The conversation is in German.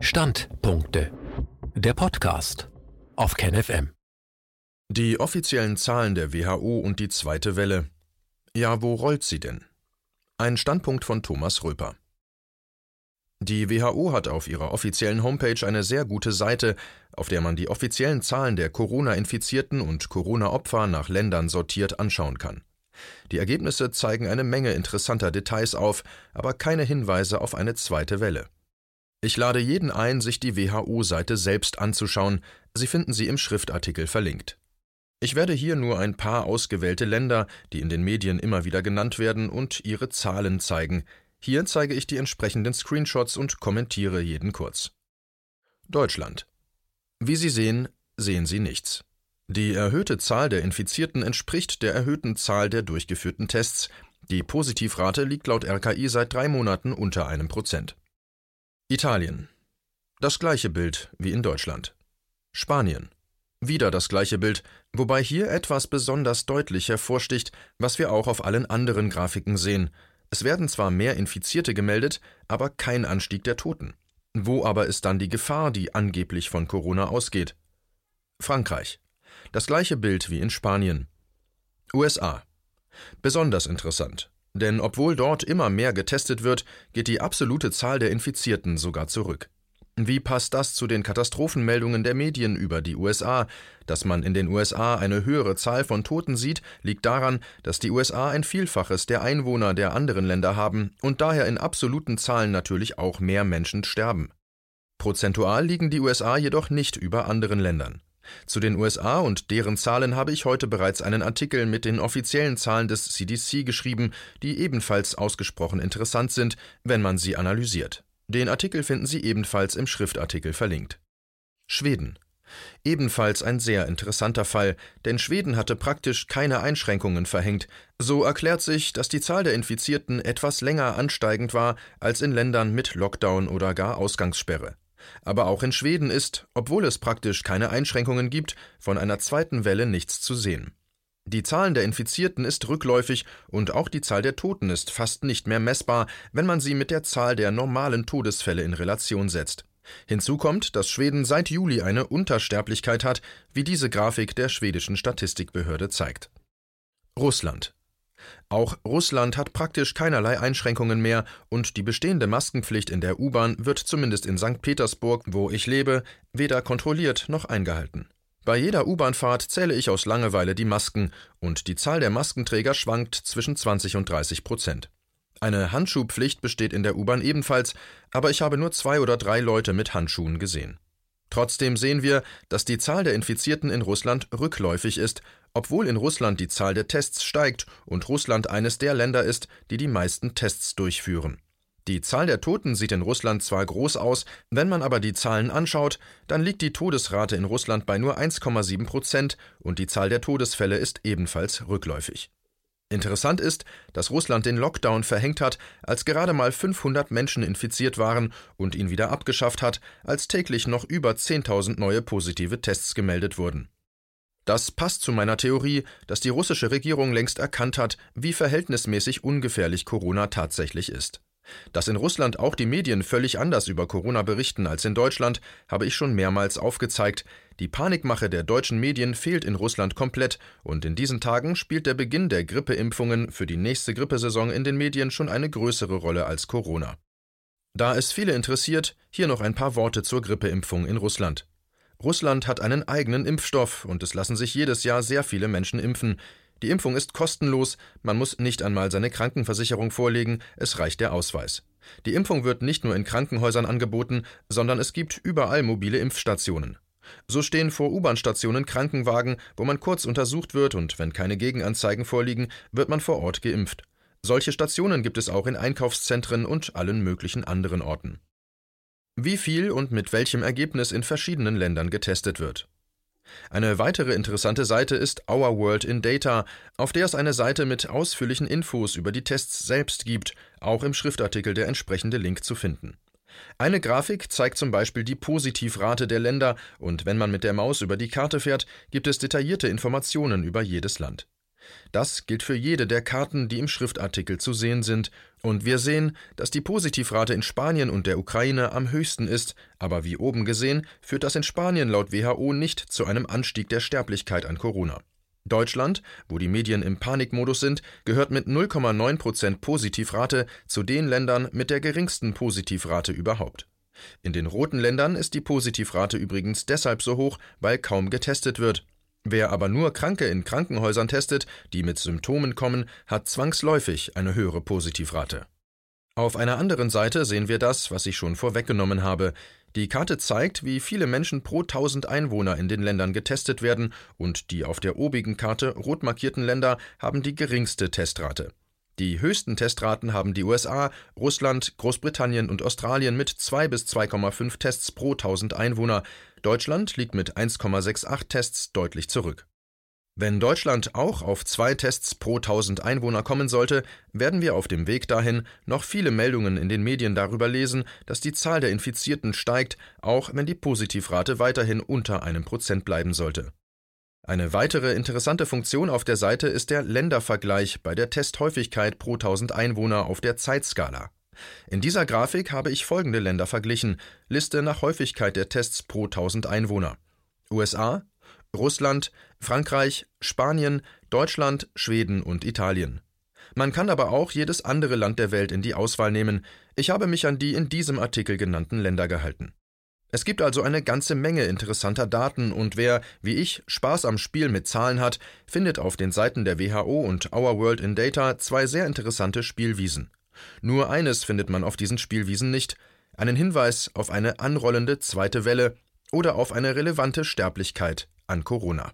Standpunkte. Der Podcast auf KenFM. Die offiziellen Zahlen der WHO und die zweite Welle. Ja, wo rollt sie denn? Ein Standpunkt von Thomas Röper. Die WHO hat auf ihrer offiziellen Homepage eine sehr gute Seite, auf der man die offiziellen Zahlen der Corona-Infizierten und Corona-Opfer nach Ländern sortiert anschauen kann. Die Ergebnisse zeigen eine Menge interessanter Details auf, aber keine Hinweise auf eine zweite Welle. Ich lade jeden ein, sich die WHO-Seite selbst anzuschauen, Sie finden sie im Schriftartikel verlinkt. Ich werde hier nur ein paar ausgewählte Länder, die in den Medien immer wieder genannt werden, und ihre Zahlen zeigen. Hier zeige ich die entsprechenden Screenshots und kommentiere jeden kurz. Deutschland. Wie Sie sehen, sehen Sie nichts. Die erhöhte Zahl der Infizierten entspricht der erhöhten Zahl der durchgeführten Tests. Die Positivrate liegt laut RKI seit drei Monaten unter einem Prozent. Italien. Das gleiche Bild wie in Deutschland. Spanien. Wieder das gleiche Bild, wobei hier etwas besonders deutlich hervorsticht, was wir auch auf allen anderen Grafiken sehen. Es werden zwar mehr Infizierte gemeldet, aber kein Anstieg der Toten. Wo aber ist dann die Gefahr, die angeblich von Corona ausgeht? Frankreich. Das gleiche Bild wie in Spanien. USA. Besonders interessant, denn obwohl dort immer mehr getestet wird, geht die absolute Zahl der Infizierten sogar zurück. Wie passt das zu den Katastrophenmeldungen der Medien über die USA? Dass man in den USA eine höhere Zahl von Toten sieht, liegt daran, dass die USA ein Vielfaches der Einwohner der anderen Länder haben und daher in absoluten Zahlen natürlich auch mehr Menschen sterben. Prozentual liegen die USA jedoch nicht über anderen Ländern. Zu den USA und deren Zahlen habe ich heute bereits einen Artikel mit den offiziellen Zahlen des CDC geschrieben, die ebenfalls ausgesprochen interessant sind, wenn man sie analysiert. Den Artikel finden Sie ebenfalls im Schriftartikel verlinkt. Schweden. Ebenfalls ein sehr interessanter Fall, denn Schweden hatte praktisch keine Einschränkungen verhängt. So erklärt sich, dass die Zahl der Infizierten etwas länger ansteigend war als in Ländern mit Lockdown oder gar Ausgangssperre. Aber auch in Schweden ist, obwohl es praktisch keine Einschränkungen gibt, von einer zweiten Welle nichts zu sehen. Die Zahl der Infizierten ist rückläufig und auch die Zahl der Toten ist fast nicht mehr messbar, wenn man sie mit der Zahl der normalen Todesfälle in Relation setzt. Hinzu kommt, dass Schweden seit Juli eine Untersterblichkeit hat, wie diese Grafik der schwedischen Statistikbehörde zeigt. Russland auch Russland hat praktisch keinerlei Einschränkungen mehr und die bestehende Maskenpflicht in der U-Bahn wird zumindest in St. Petersburg, wo ich lebe, weder kontrolliert noch eingehalten. Bei jeder U-Bahnfahrt zähle ich aus Langeweile die Masken und die Zahl der Maskenträger schwankt zwischen 20 und 30 Prozent. Eine Handschuhpflicht besteht in der U-Bahn ebenfalls, aber ich habe nur zwei oder drei Leute mit Handschuhen gesehen. Trotzdem sehen wir, dass die Zahl der Infizierten in Russland rückläufig ist, obwohl in Russland die Zahl der Tests steigt und Russland eines der Länder ist, die die meisten Tests durchführen. Die Zahl der Toten sieht in Russland zwar groß aus, wenn man aber die Zahlen anschaut, dann liegt die Todesrate in Russland bei nur 1,7 Prozent und die Zahl der Todesfälle ist ebenfalls rückläufig. Interessant ist, dass Russland den Lockdown verhängt hat, als gerade mal 500 Menschen infiziert waren und ihn wieder abgeschafft hat, als täglich noch über 10.000 neue positive Tests gemeldet wurden. Das passt zu meiner Theorie, dass die russische Regierung längst erkannt hat, wie verhältnismäßig ungefährlich Corona tatsächlich ist. Dass in Russland auch die Medien völlig anders über Corona berichten als in Deutschland, habe ich schon mehrmals aufgezeigt. Die Panikmache der deutschen Medien fehlt in Russland komplett und in diesen Tagen spielt der Beginn der Grippeimpfungen für die nächste Grippesaison in den Medien schon eine größere Rolle als Corona. Da es viele interessiert, hier noch ein paar Worte zur Grippeimpfung in Russland. Russland hat einen eigenen Impfstoff und es lassen sich jedes Jahr sehr viele Menschen impfen. Die Impfung ist kostenlos, man muss nicht einmal seine Krankenversicherung vorlegen, es reicht der Ausweis. Die Impfung wird nicht nur in Krankenhäusern angeboten, sondern es gibt überall mobile Impfstationen. So stehen vor U-Bahn-Stationen Krankenwagen, wo man kurz untersucht wird und wenn keine Gegenanzeigen vorliegen, wird man vor Ort geimpft. Solche Stationen gibt es auch in Einkaufszentren und allen möglichen anderen Orten. Wie viel und mit welchem Ergebnis in verschiedenen Ländern getestet wird. Eine weitere interessante Seite ist Our World in Data, auf der es eine Seite mit ausführlichen Infos über die Tests selbst gibt, auch im Schriftartikel der entsprechende Link zu finden. Eine Grafik zeigt zum Beispiel die Positivrate der Länder und wenn man mit der Maus über die Karte fährt, gibt es detaillierte Informationen über jedes Land. Das gilt für jede der Karten, die im Schriftartikel zu sehen sind, und wir sehen, dass die Positivrate in Spanien und der Ukraine am höchsten ist, aber wie oben gesehen, führt das in Spanien laut WHO nicht zu einem Anstieg der Sterblichkeit an Corona. Deutschland, wo die Medien im Panikmodus sind, gehört mit 0,9 Prozent Positivrate zu den Ländern mit der geringsten Positivrate überhaupt. In den roten Ländern ist die Positivrate übrigens deshalb so hoch, weil kaum getestet wird. Wer aber nur Kranke in Krankenhäusern testet, die mit Symptomen kommen, hat zwangsläufig eine höhere Positivrate. Auf einer anderen Seite sehen wir das, was ich schon vorweggenommen habe. Die Karte zeigt, wie viele Menschen pro 1000 Einwohner in den Ländern getestet werden, und die auf der obigen Karte rot markierten Länder haben die geringste Testrate. Die höchsten Testraten haben die USA, Russland, Großbritannien und Australien mit 2 bis 2,5 Tests pro 1000 Einwohner. Deutschland liegt mit 1,68 Tests deutlich zurück. Wenn Deutschland auch auf zwei Tests pro 1000 Einwohner kommen sollte, werden wir auf dem Weg dahin noch viele Meldungen in den Medien darüber lesen, dass die Zahl der Infizierten steigt, auch wenn die Positivrate weiterhin unter einem Prozent bleiben sollte. Eine weitere interessante Funktion auf der Seite ist der Ländervergleich bei der Testhäufigkeit pro 1000 Einwohner auf der Zeitskala. In dieser Grafik habe ich folgende Länder verglichen: Liste nach Häufigkeit der Tests pro 1000 Einwohner. USA, Russland, Frankreich, Spanien, Deutschland, Schweden und Italien. Man kann aber auch jedes andere Land der Welt in die Auswahl nehmen. Ich habe mich an die in diesem Artikel genannten Länder gehalten. Es gibt also eine ganze Menge interessanter Daten und wer, wie ich, Spaß am Spiel mit Zahlen hat, findet auf den Seiten der WHO und Our World in Data zwei sehr interessante Spielwiesen. Nur eines findet man auf diesen Spielwiesen nicht, einen Hinweis auf eine anrollende zweite Welle oder auf eine relevante Sterblichkeit an Corona.